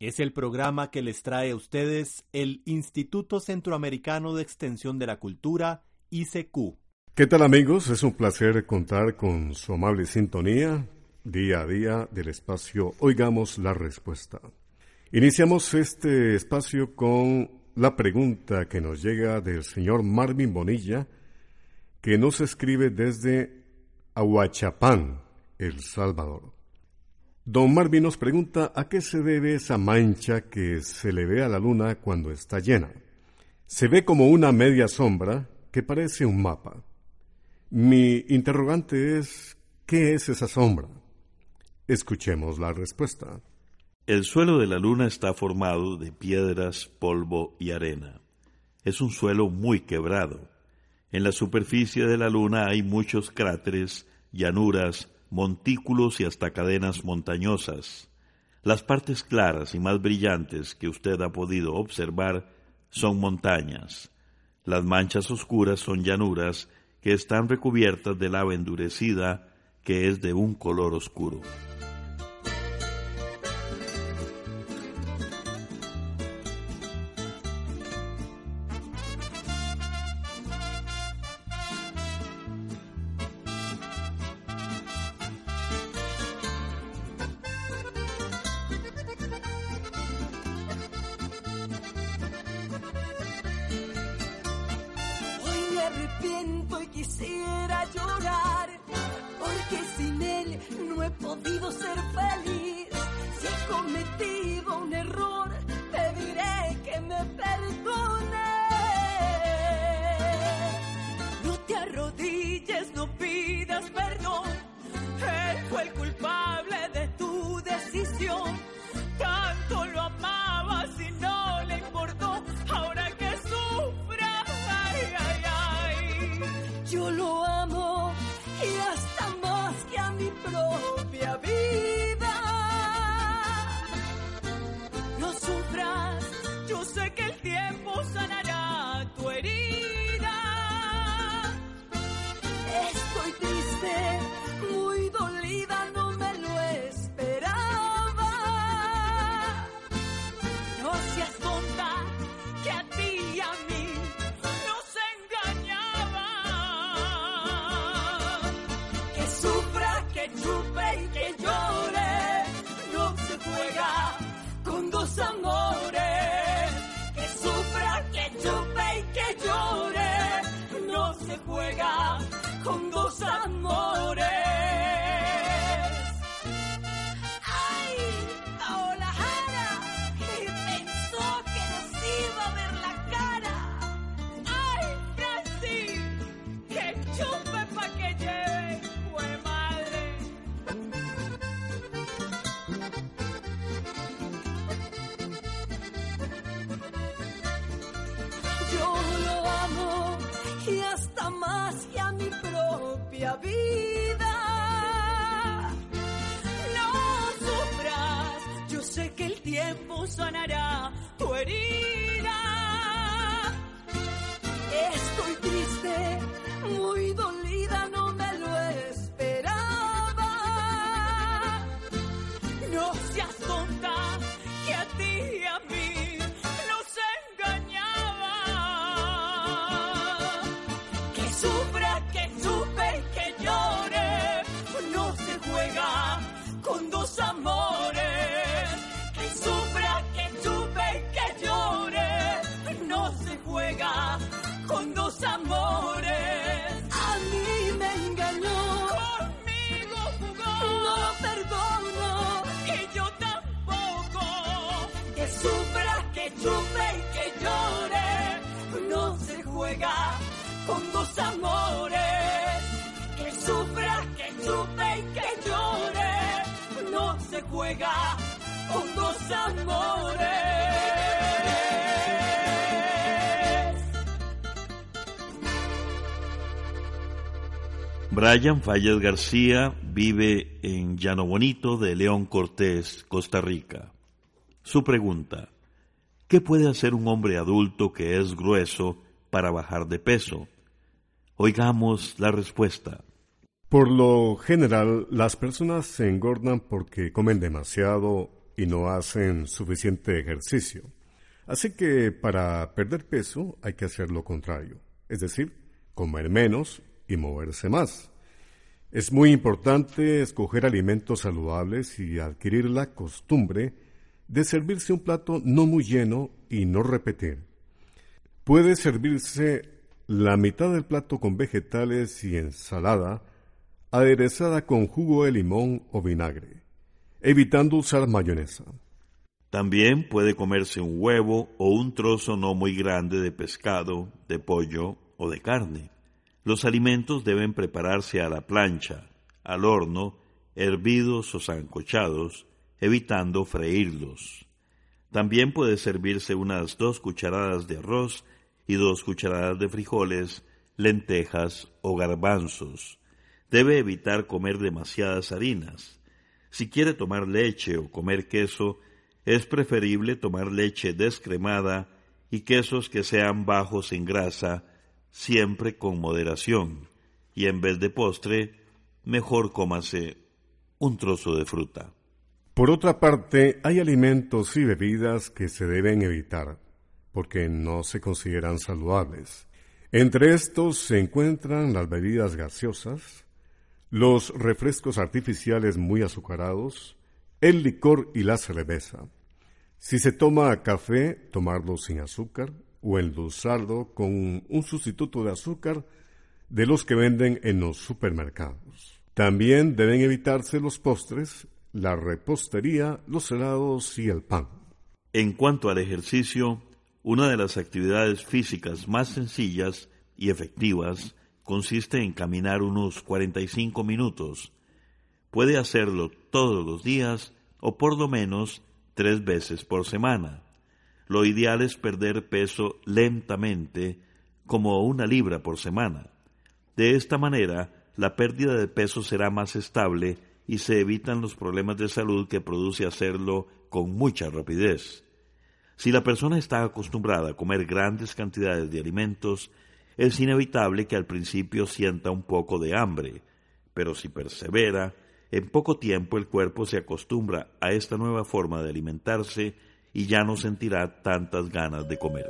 Es el programa que les trae a ustedes el Instituto Centroamericano de Extensión de la Cultura, ICQ. ¿Qué tal amigos? Es un placer contar con su amable sintonía día a día del espacio Oigamos la Respuesta. Iniciamos este espacio con la pregunta que nos llega del señor Marvin Bonilla, que nos escribe desde Ahuachapán, El Salvador. Don Marvin nos pregunta a qué se debe esa mancha que se le ve a la luna cuando está llena. Se ve como una media sombra que parece un mapa. Mi interrogante es, ¿qué es esa sombra? Escuchemos la respuesta. El suelo de la luna está formado de piedras, polvo y arena. Es un suelo muy quebrado. En la superficie de la luna hay muchos cráteres, llanuras, montículos y hasta cadenas montañosas. Las partes claras y más brillantes que usted ha podido observar son montañas. Las manchas oscuras son llanuras que están recubiertas de lava endurecida que es de un color oscuro. No he podido ser feliz. Si he cometido un error, te diré que me perdone. No te arrodilles, no pidas perdón. Él fue el culpable No sufras, yo sé que el tiempo sanará juega dos amores. Brian Fallas García vive en Llano Bonito de León Cortés, Costa Rica. Su pregunta, ¿qué puede hacer un hombre adulto que es grueso para bajar de peso? Oigamos la respuesta. Por lo general, las personas se engordan porque comen demasiado y no hacen suficiente ejercicio. Así que para perder peso hay que hacer lo contrario, es decir, comer menos y moverse más. Es muy importante escoger alimentos saludables y adquirir la costumbre de servirse un plato no muy lleno y no repetir. Puede servirse la mitad del plato con vegetales y ensalada aderezada con jugo de limón o vinagre, evitando usar mayonesa. También puede comerse un huevo o un trozo no muy grande de pescado, de pollo o de carne. Los alimentos deben prepararse a la plancha, al horno, hervidos o sancochados, evitando freírlos. También puede servirse unas dos cucharadas de arroz y dos cucharadas de frijoles, lentejas o garbanzos. Debe evitar comer demasiadas harinas. Si quiere tomar leche o comer queso, es preferible tomar leche descremada y quesos que sean bajos en grasa siempre con moderación, y en vez de postre, mejor cómase un trozo de fruta. Por otra parte, hay alimentos y bebidas que se deben evitar, porque no se consideran saludables. Entre estos se encuentran las bebidas gaseosas, los refrescos artificiales muy azucarados, el licor y la cerveza. Si se toma café, tomarlo sin azúcar, o endulzarlo con un sustituto de azúcar de los que venden en los supermercados. También deben evitarse los postres, la repostería, los helados y el pan. En cuanto al ejercicio, una de las actividades físicas más sencillas y efectivas consiste en caminar unos 45 minutos. Puede hacerlo todos los días o por lo menos tres veces por semana. Lo ideal es perder peso lentamente, como una libra por semana. De esta manera, la pérdida de peso será más estable y se evitan los problemas de salud que produce hacerlo con mucha rapidez. Si la persona está acostumbrada a comer grandes cantidades de alimentos, es inevitable que al principio sienta un poco de hambre, pero si persevera, en poco tiempo el cuerpo se acostumbra a esta nueva forma de alimentarse y ya no sentirá tantas ganas de comer.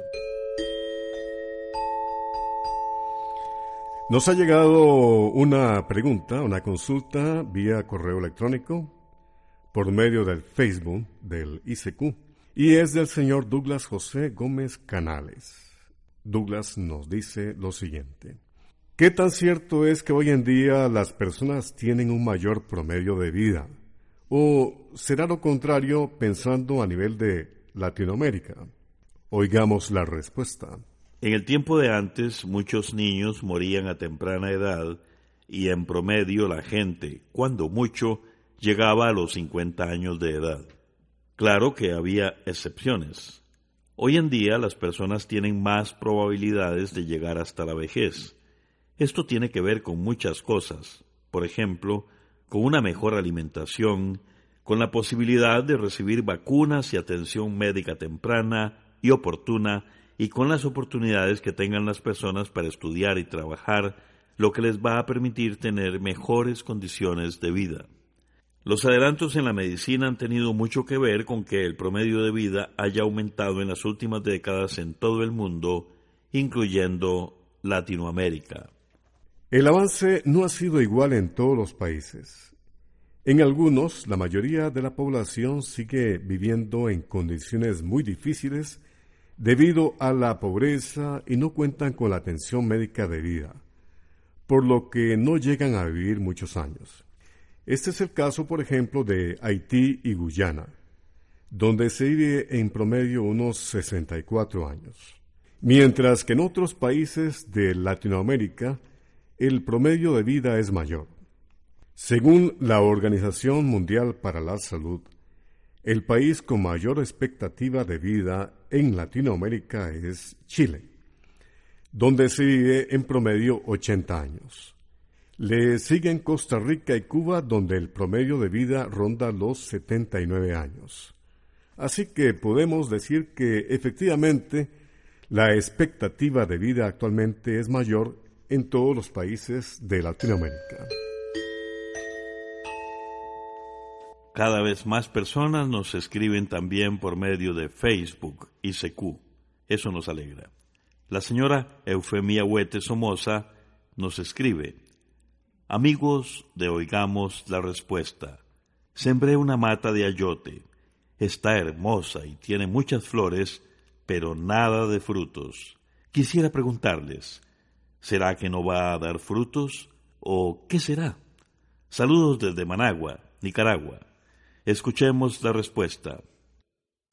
Nos ha llegado una pregunta, una consulta vía correo electrónico por medio del Facebook del ICQ y es del señor Douglas José Gómez Canales. Douglas nos dice lo siguiente. ¿Qué tan cierto es que hoy en día las personas tienen un mayor promedio de vida? ¿O será lo contrario pensando a nivel de Latinoamérica? Oigamos la respuesta. En el tiempo de antes, muchos niños morían a temprana edad y en promedio la gente, cuando mucho, llegaba a los 50 años de edad. Claro que había excepciones. Hoy en día las personas tienen más probabilidades de llegar hasta la vejez. Esto tiene que ver con muchas cosas. Por ejemplo, con una mejor alimentación, con la posibilidad de recibir vacunas y atención médica temprana y oportuna, y con las oportunidades que tengan las personas para estudiar y trabajar, lo que les va a permitir tener mejores condiciones de vida. Los adelantos en la medicina han tenido mucho que ver con que el promedio de vida haya aumentado en las últimas décadas en todo el mundo, incluyendo Latinoamérica. El avance no ha sido igual en todos los países. En algunos, la mayoría de la población sigue viviendo en condiciones muy difíciles debido a la pobreza y no cuentan con la atención médica debida, por lo que no llegan a vivir muchos años. Este es el caso, por ejemplo, de Haití y Guyana. donde se vive en promedio unos 64 años, mientras que en otros países de Latinoamérica el promedio de vida es mayor. Según la Organización Mundial para la Salud, el país con mayor expectativa de vida en Latinoamérica es Chile, donde se vive en promedio 80 años. Le siguen Costa Rica y Cuba, donde el promedio de vida ronda los 79 años. Así que podemos decir que efectivamente la expectativa de vida actualmente es mayor en todos los países de Latinoamérica. Cada vez más personas nos escriben también por medio de Facebook y CQ. Eso nos alegra. La señora Eufemia Huete Somoza nos escribe, Amigos de Oigamos la Respuesta, sembré una mata de ayote. Está hermosa y tiene muchas flores, pero nada de frutos. Quisiera preguntarles, ¿será que no va a dar frutos o qué será? Saludos desde Managua, Nicaragua. Escuchemos la respuesta.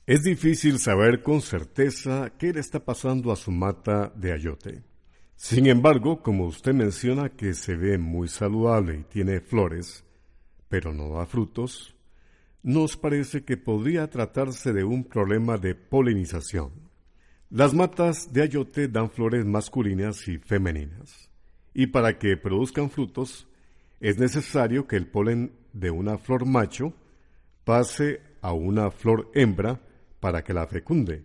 Es difícil saber con certeza qué le está pasando a su mata de ayote. Sin embargo, como usted menciona que se ve muy saludable y tiene flores, pero no da frutos, nos parece que podría tratarse de un problema de polinización. Las matas de ayote dan flores masculinas y femeninas, y para que produzcan frutos es necesario que el polen de una flor macho pase a una flor hembra para que la fecunde.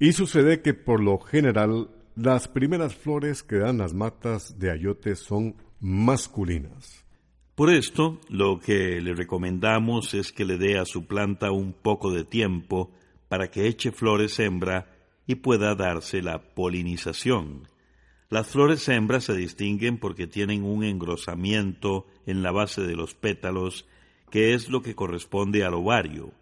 Y sucede que por lo general las primeras flores que dan las matas de ayote son masculinas. Por esto, lo que le recomendamos es que le dé a su planta un poco de tiempo para que eche flores hembra y pueda darse la polinización. Las flores hembras se distinguen porque tienen un engrosamiento en la base de los pétalos que es lo que corresponde al ovario.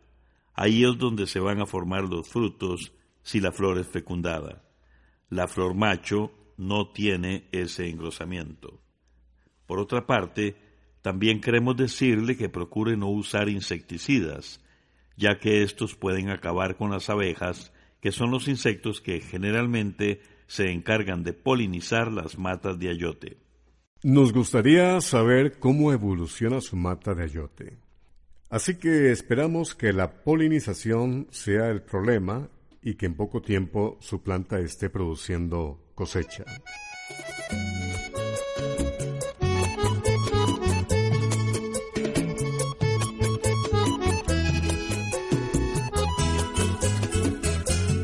Ahí es donde se van a formar los frutos si la flor es fecundada. La flor macho no tiene ese engrosamiento. Por otra parte, también queremos decirle que procure no usar insecticidas, ya que estos pueden acabar con las abejas, que son los insectos que generalmente se encargan de polinizar las matas de ayote. Nos gustaría saber cómo evoluciona su mata de ayote. Así que esperamos que la polinización sea el problema y que en poco tiempo su planta esté produciendo cosecha.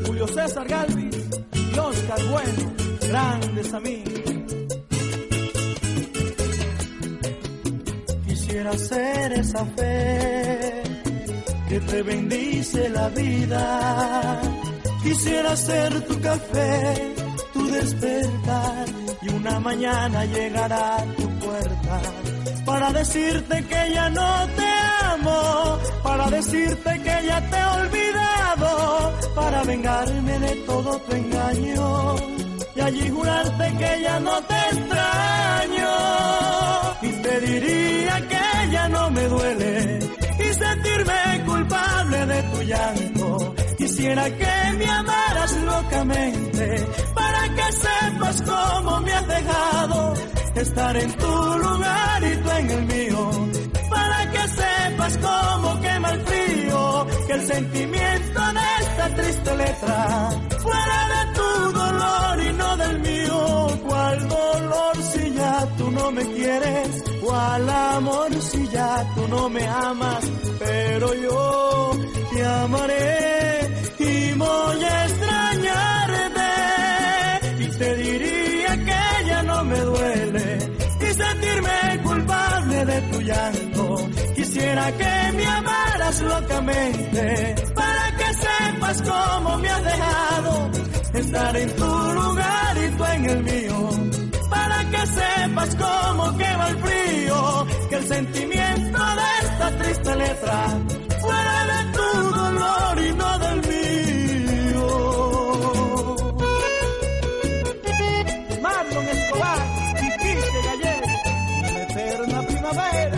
Julio César Galvis y Oscar Bueno, grandes amigos. Quisiera ser esa fe que te bendice la vida. Quisiera ser tu café, tu despertar y una mañana llegar a tu puerta para decirte que ya no te amo, para decirte que ya te he olvidado, para vengarme de todo tu engaño y allí jurarte que ya no te extraño y te diría que ya no me duele y sentirme culpable de tu llanto. Quisiera que me amaras locamente para que sepas cómo me has dejado estar en tu lugar y tú en el mío. Para que sepas cómo quema el frío, que el sentimiento de esta triste letra fuera de tu dolor y no del mío. ¿Cuál dolor si ya tú no me quieres? ¿Cuál amor si ya tú no me amas? Pero yo te amaré y voy a extrañarte y te diría que ya no me duele y sentirme culpable de tu llanto. Quisiera que me amaras locamente para que sepas cómo me has dejado estar en tu lugar y tú en el mío. Para que sepas cómo quema el frío, que el sentimiento de esta triste letra fuera de tu dolor y no del mío. baby.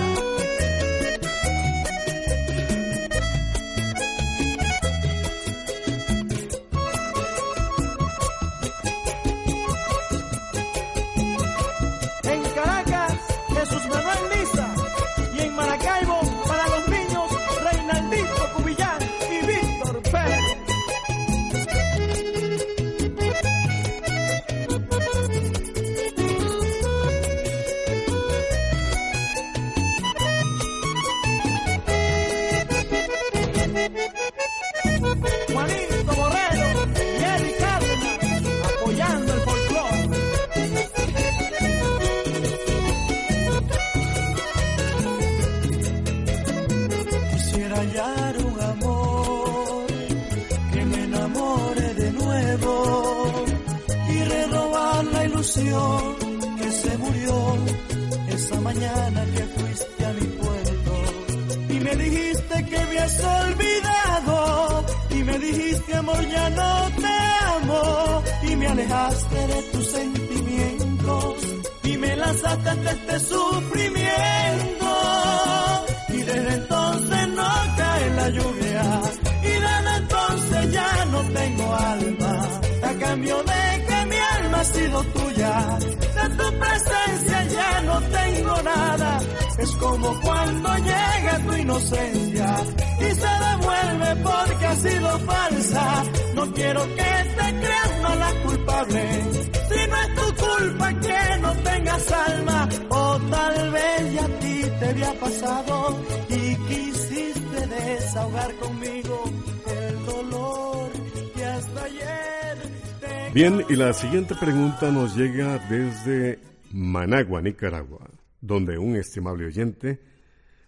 Que se murió esa mañana que fuiste a mi puerto. Y me dijiste que habías olvidado y me dijiste amor ya no te amo y me alejaste de tus sentimientos y me lanzaste ante este sufrimiento ya no tengo nada. Es como cuando llega tu inocencia y se devuelve porque ha sido falsa. No quiero que te creas mala culpable. Si no es tu culpa que no tengas alma o tal vez ya a ti te había pasado y quisiste desahogar conmigo el dolor que hasta ayer Bien, y la siguiente pregunta nos llega desde Managua, Nicaragua, donde un estimable oyente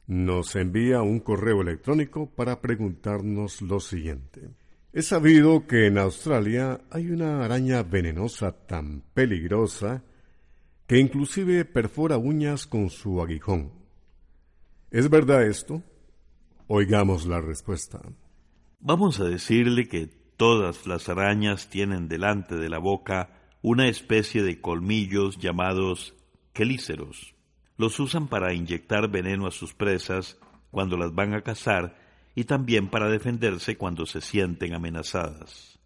nos envía un correo electrónico para preguntarnos lo siguiente. He sabido que en Australia hay una araña venenosa tan peligrosa que inclusive perfora uñas con su aguijón. ¿Es verdad esto? Oigamos la respuesta. Vamos a decirle que todas las arañas tienen delante de la boca una especie de colmillos llamados quelíceros. Los usan para inyectar veneno a sus presas cuando las van a cazar y también para defenderse cuando se sienten amenazadas.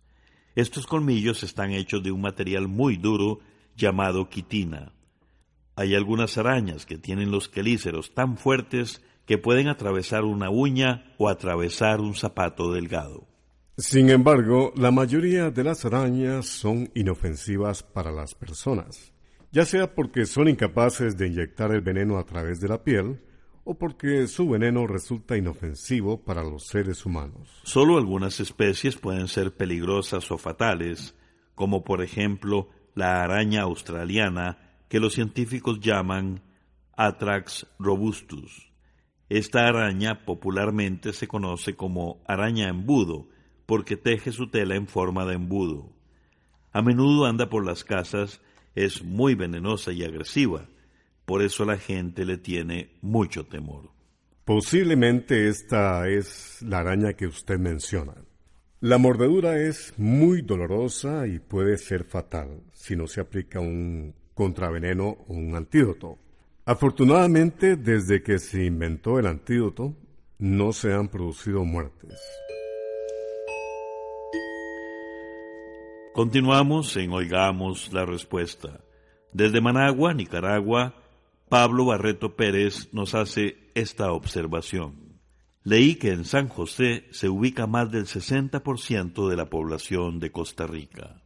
Estos colmillos están hechos de un material muy duro llamado quitina. Hay algunas arañas que tienen los quelíceros tan fuertes que pueden atravesar una uña o atravesar un zapato delgado. Sin embargo, la mayoría de las arañas son inofensivas para las personas, ya sea porque son incapaces de inyectar el veneno a través de la piel o porque su veneno resulta inofensivo para los seres humanos. Solo algunas especies pueden ser peligrosas o fatales, como por ejemplo la araña australiana que los científicos llaman Atrax robustus. Esta araña popularmente se conoce como araña embudo porque teje su tela en forma de embudo. A menudo anda por las casas, es muy venenosa y agresiva, por eso la gente le tiene mucho temor. Posiblemente esta es la araña que usted menciona. La mordedura es muy dolorosa y puede ser fatal si no se aplica un contraveneno o un antídoto. Afortunadamente, desde que se inventó el antídoto, no se han producido muertes. Continuamos en Oigamos la Respuesta. Desde Managua, Nicaragua, Pablo Barreto Pérez nos hace esta observación. Leí que en San José se ubica más del 60% de la población de Costa Rica.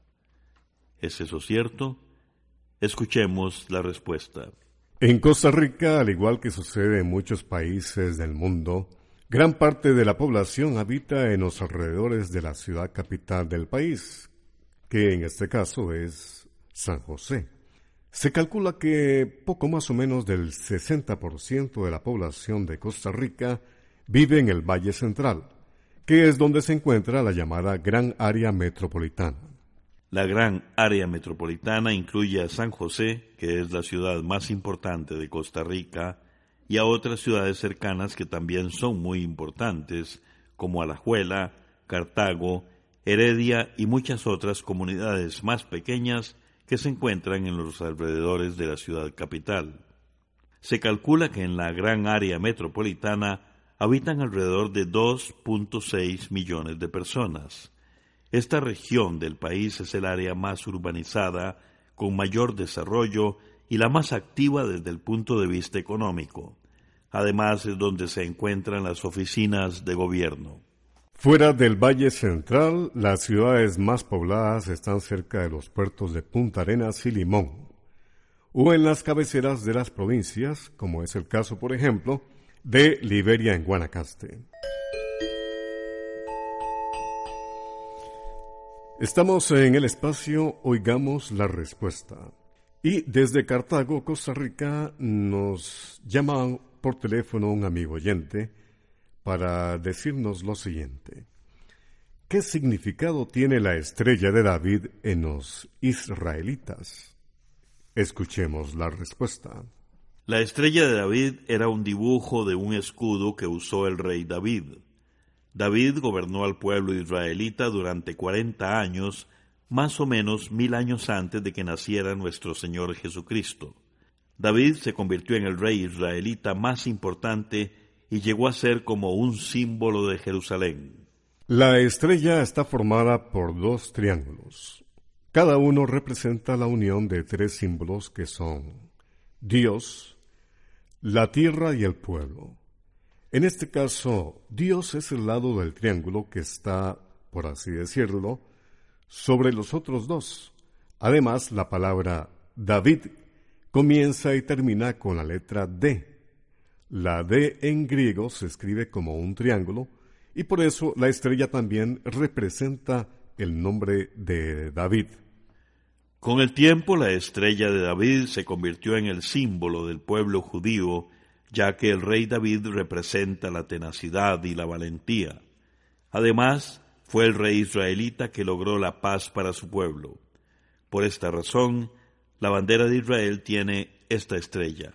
¿Es eso cierto? Escuchemos la respuesta. En Costa Rica, al igual que sucede en muchos países del mundo, gran parte de la población habita en los alrededores de la ciudad capital del país, que en este caso es San José. Se calcula que poco más o menos del 60% de la población de Costa Rica vive en el Valle Central, que es donde se encuentra la llamada Gran Área Metropolitana. La gran área metropolitana incluye a San José, que es la ciudad más importante de Costa Rica, y a otras ciudades cercanas que también son muy importantes, como Alajuela, Cartago, Heredia y muchas otras comunidades más pequeñas que se encuentran en los alrededores de la ciudad capital. Se calcula que en la gran área metropolitana habitan alrededor de 2.6 millones de personas. Esta región del país es el área más urbanizada, con mayor desarrollo y la más activa desde el punto de vista económico. Además es donde se encuentran las oficinas de gobierno. Fuera del Valle Central, las ciudades más pobladas están cerca de los puertos de Punta Arenas y Limón, o en las cabeceras de las provincias, como es el caso, por ejemplo, de Liberia en Guanacaste. Estamos en el espacio Oigamos la Respuesta. Y desde Cartago, Costa Rica, nos llama por teléfono un amigo oyente para decirnos lo siguiente. ¿Qué significado tiene la estrella de David en los israelitas? Escuchemos la respuesta. La estrella de David era un dibujo de un escudo que usó el rey David. David gobernó al pueblo israelita durante cuarenta años, más o menos mil años antes de que naciera nuestro Señor Jesucristo. David se convirtió en el rey israelita más importante y llegó a ser como un símbolo de Jerusalén. La estrella está formada por dos triángulos. Cada uno representa la unión de tres símbolos que son Dios, la tierra y el pueblo. En este caso, Dios es el lado del triángulo que está, por así decirlo, sobre los otros dos. Además, la palabra David comienza y termina con la letra D. La D en griego se escribe como un triángulo y por eso la estrella también representa el nombre de David. Con el tiempo la estrella de David se convirtió en el símbolo del pueblo judío, ya que el rey David representa la tenacidad y la valentía. Además, fue el rey israelita que logró la paz para su pueblo. Por esta razón, la bandera de Israel tiene esta estrella,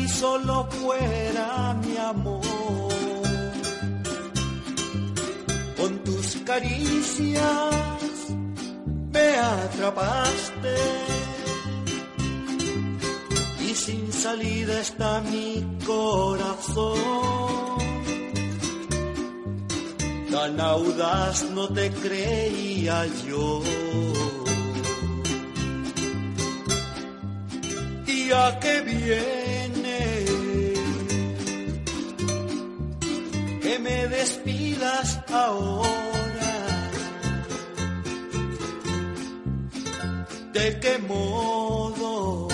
solo fuera mi amor. Con tus caricias me atrapaste y sin salida está mi corazón. Tan audaz no te creía yo. Y a qué bien me despidas ahora. ¿De qué modo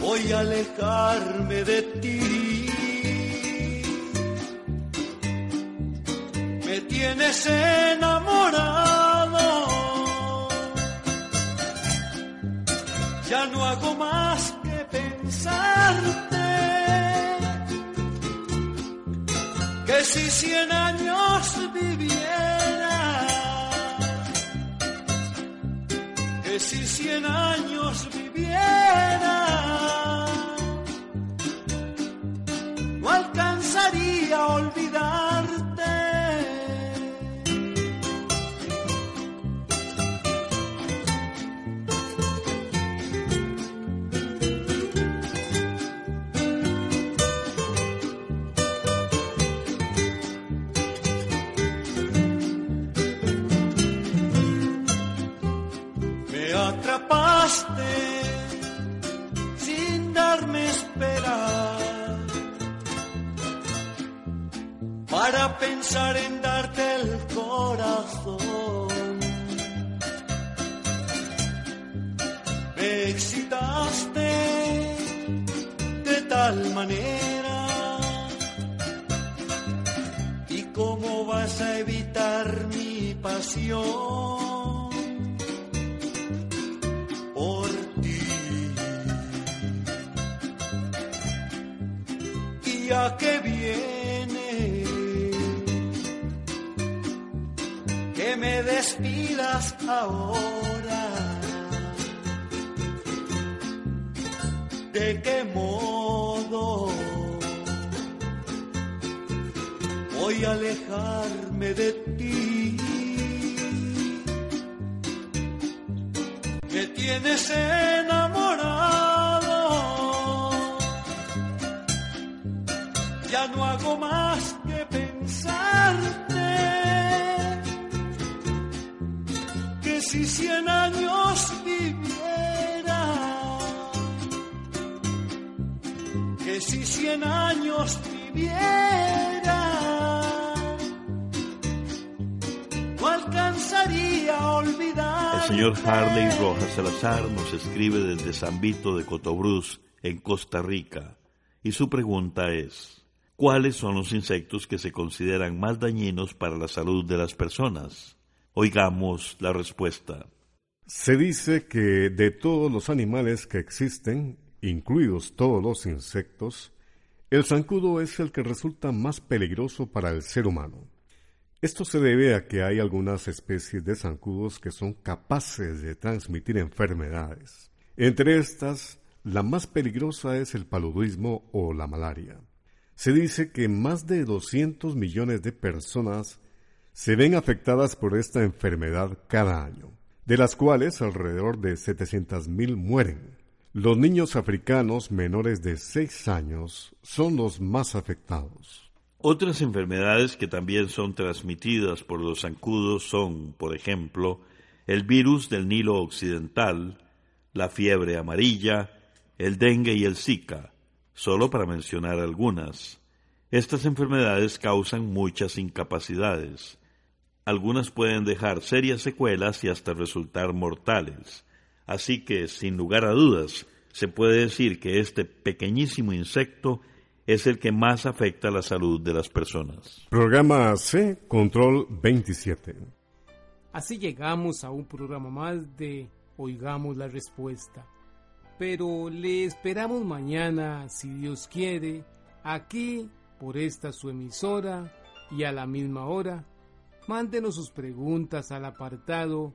voy a alejarme de ti? Me tienes enamorado. Ya no hago más que pensarte si cien años viviera, que si cien años viviera, no alcanzaría a olvidarte para pensar en darte el corazón. Me excitaste de tal manera y cómo vas a evitar mi pasión me despidas ahora. ¿De qué modo voy a alejarme de ti? Me tienes enamorado ya no hago más que cien años viviera, no alcanzaría a olvidar señor Harley Rojas Salazar nos escribe desde San Vito de Cotobruz, en Costa Rica, y su pregunta es, ¿cuáles son los insectos que se consideran más dañinos para la salud de las personas? Oigamos la respuesta. Se dice que de todos los animales que existen, incluidos todos los insectos, el zancudo es el que resulta más peligroso para el ser humano. Esto se debe a que hay algunas especies de zancudos que son capaces de transmitir enfermedades. Entre estas, la más peligrosa es el paludismo o la malaria. Se dice que más de 200 millones de personas se ven afectadas por esta enfermedad cada año, de las cuales alrededor de 700.000 mueren. Los niños africanos menores de 6 años son los más afectados. Otras enfermedades que también son transmitidas por los zancudos son, por ejemplo, el virus del Nilo Occidental, la fiebre amarilla, el dengue y el zika, solo para mencionar algunas. Estas enfermedades causan muchas incapacidades. Algunas pueden dejar serias secuelas y hasta resultar mortales. Así que, sin lugar a dudas, se puede decir que este pequeñísimo insecto es el que más afecta la salud de las personas. Programa C, Control 27. Así llegamos a un programa más de Oigamos la Respuesta. Pero le esperamos mañana, si Dios quiere, aquí por esta su emisora y a la misma hora. Mándenos sus preguntas al apartado